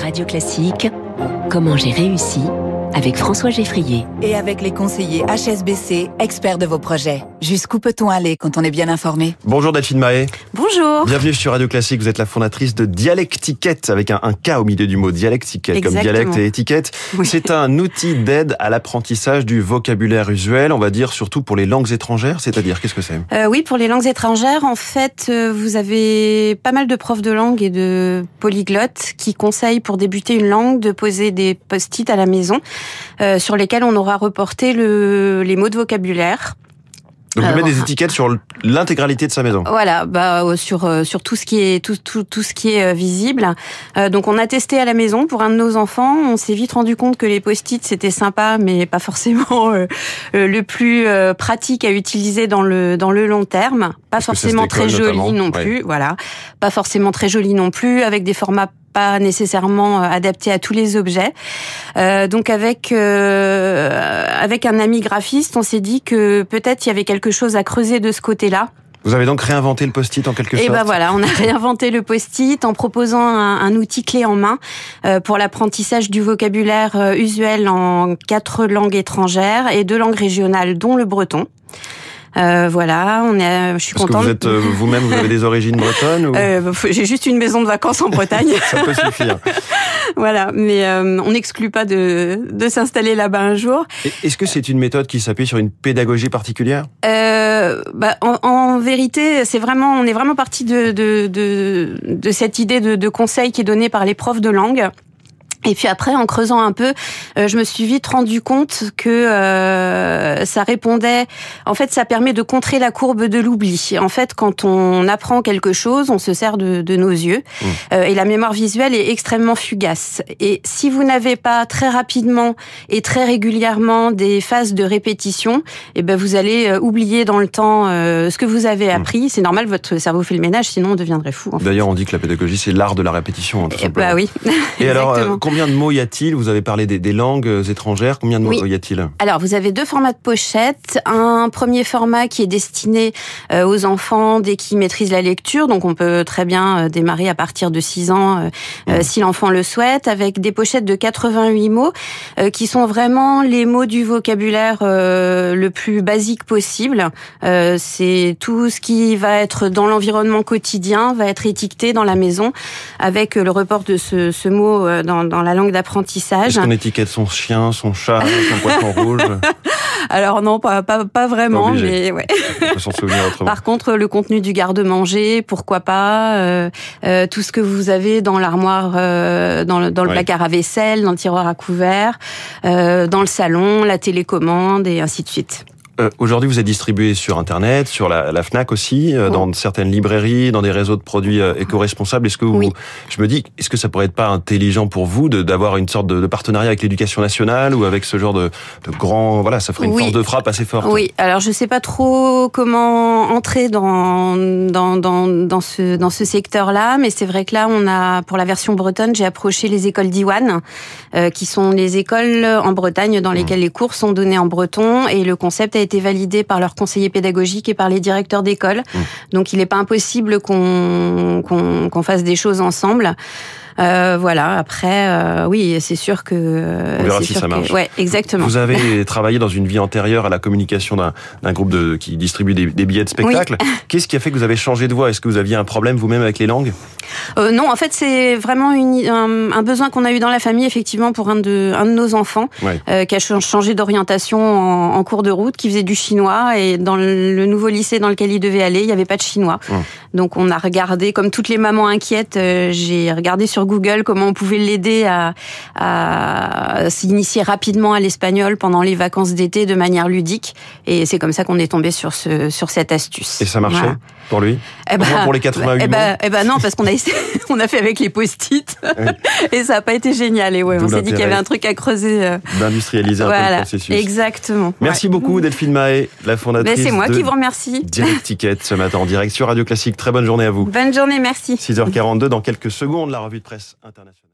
Radio Classique, comment j'ai réussi avec François Geffrier. Et avec les conseillers HSBC, experts de vos projets. Jusqu'où peut-on aller quand on est bien informé? Bonjour Delphine Mahé. Bonjour. Bienvenue sur Radio Classique. Vous êtes la fondatrice de Dialectiquette avec un, un K au milieu du mot dialectiquette, comme dialecte et étiquette. Oui. C'est un outil d'aide à l'apprentissage du vocabulaire usuel, on va dire surtout pour les langues étrangères. C'est-à-dire, qu'est-ce que c'est? Euh, oui, pour les langues étrangères, en fait, euh, vous avez pas mal de profs de langue et de polyglottes qui conseillent pour débuter une langue de poser des post-it à la maison euh, sur lesquels on aura reporté le, les mots de vocabulaire. Donc vous Alors, mettez des étiquettes sur l'intégralité de sa maison. Voilà, bah euh, sur euh, sur tout ce qui est tout tout tout ce qui est euh, visible. Euh, donc on a testé à la maison pour un de nos enfants. On s'est vite rendu compte que les post-it c'était sympa, mais pas forcément euh, euh, le plus euh, pratique à utiliser dans le dans le long terme. Pas Parce forcément très joli notamment. non Ouais. plus. Voilà, pas forcément très joli non plus, avec des formats pas nécessairement euh, adaptés à tous les objets. Euh, donc avec euh, avec un ami graphiste, on s'est dit que peut-être il y avait quelque chose à creuser de ce côté-là. Vous avez donc réinventé le post-it en quelque Et sorte ben voilà, on a réinventé le post-it en proposant un, un outil clé en main pour l'apprentissage du vocabulaire usuel en quatre langues étrangères et deux langues régionales, dont le breton. Euh, voilà, on est, je suis Parce que contente. vous êtes euh, vous-même, vous avez des origines bretonnes ou... Euh, J'ai juste une maison de vacances en Bretagne, Ça peut suffire. voilà. Mais euh, on n'exclut pas de, de s'installer là-bas un jour. Est-ce que c'est une méthode qui s'appuie sur une pédagogie particulière? Euh, bah, en, en vérité, c'est vraiment, on est vraiment parti de, de, de, de cette idée de, de conseil qui est donnée par les profs de langue. Et puis après, en creusant un peu, euh, je me suis vite rendu compte que euh, ça répondait. En fait, ça permet de contrer la courbe de l'oubli. En fait, quand on apprend quelque chose, on se sert de, de nos yeux, Mmh. Euh, et la mémoire visuelle est extrêmement fugace. Et si vous n'avez pas très rapidement et très régulièrement des phases de répétition, eh ben vous allez euh, oublier dans le temps euh, ce que vous avez appris. C'est normal, votre cerveau fait le ménage, sinon on deviendrait fou. D'ailleurs, on dit que la pédagogie, c'est l'art de la répétition. hein, tout Eh simplement. bah oui. Et alors, euh, Exactement. Combien de mots y a-t-il Vous avez parlé des, des langues euh, étrangères. Combien de mots Oui. y a-t-il Alors, vous avez deux formats de pochette. Un premier format qui est destiné euh, aux enfants dès qu'ils maîtrisent la lecture. Donc, on peut très bien euh, démarrer à partir de 6 ans euh, euh, si l'enfant le souhaite, avec des pochettes de 88 mots euh, qui sont vraiment les mots du vocabulaire euh, le plus basique possible. Euh, C'est tout ce qui va être dans l'environnement quotidien, va être étiqueté dans la maison avec euh, le report de ce, ce mot euh, dans, dans la langue d'apprentissage. Est-ce qu'on étiquette son chien, son chat, son poisson rouge Alors non, pas, pas, pas vraiment, Pas obligé. mais ouais. On peut s'en souvenir autrement. Par contre, le contenu du garde-manger, pourquoi pas, euh, euh, tout ce que vous avez dans l'armoire, euh, dans le, dans le Ouais. placard à vaisselle, dans le tiroir à couvert, dans le salon, la télécommande et ainsi de suite. Euh, Aujourd'hui, vous êtes distribué sur Internet, sur la, la Fnac aussi, euh, Oui. dans certaines librairies, dans des réseaux de produits euh, éco-responsables. Est-ce que vous, Oui. je me dis, est-ce que ça pourrait être pas intelligent pour vous d'avoir une sorte de, de partenariat avec l'éducation nationale ou avec ce genre de, de grand, voilà, ça ferait une Oui. force de frappe assez forte. Oui, alors je sais pas trop comment entrer dans dans dans, dans ce dans ce secteur-là, mais c'est vrai que là on a pour la version bretonne, j'ai approché les écoles d'Iwan, qui sont les écoles en Bretagne dans lesquelles les cours sont donnés en breton et le concept a été validé par leurs conseillers pédagogiques et par les directeurs d'école. Donc il n'est pas impossible qu'on qu'on qu'on fasse des choses ensemble. Euh, voilà. Après, euh, oui, c'est sûr que. On verra si ça que- marche. Ouais, exactement. Vous avez travaillé dans une vie antérieure à la communication d'un groupe de, qui distribue des, des billets de spectacle. Qu'est-ce qui a fait que vous avez changé de voie Est-ce que vous aviez un problème vous-même avec les langues? Euh, non, en fait, c'est vraiment une, un, un besoin qu'on a eu dans la famille, effectivement, pour un de, un de nos enfants, Ouais. euh, qui a ch- changé d'orientation en, en cours de route, qui faisait du chinois, et dans le, le nouveau lycée dans lequel il devait aller, il n'y avait pas de chinois. Hum. Donc, on a regardé, comme toutes les mamans inquiètes, euh, j'ai regardé sur Google comment on pouvait l'aider à, à s'initier rapidement à l'espagnol pendant les vacances d'été de manière ludique, et c'est comme ça qu'on est tombé sur ce, sur cette astuce. Et ça marchait Voilà. pour lui Eh moins pour les 88 eh ben, eh ben non, parce qu'on a essayé, on a fait avec les post-it et ça n'a pas été génial. Et ouais, on s'est dit qu'il y avait un truc à creuser. euh, D'industrialiser un peu le voilà, processus. exactement. Merci Ouais. beaucoup Delphine Mahé, la Ben, fondatrice c'est moi de qui vous remercie. Dialectiquette ce matin en direct sur Radio Classique. Très bonne journée à vous. Bonne journée, merci. 6h42 dans quelques secondes, la revue de presse internationale.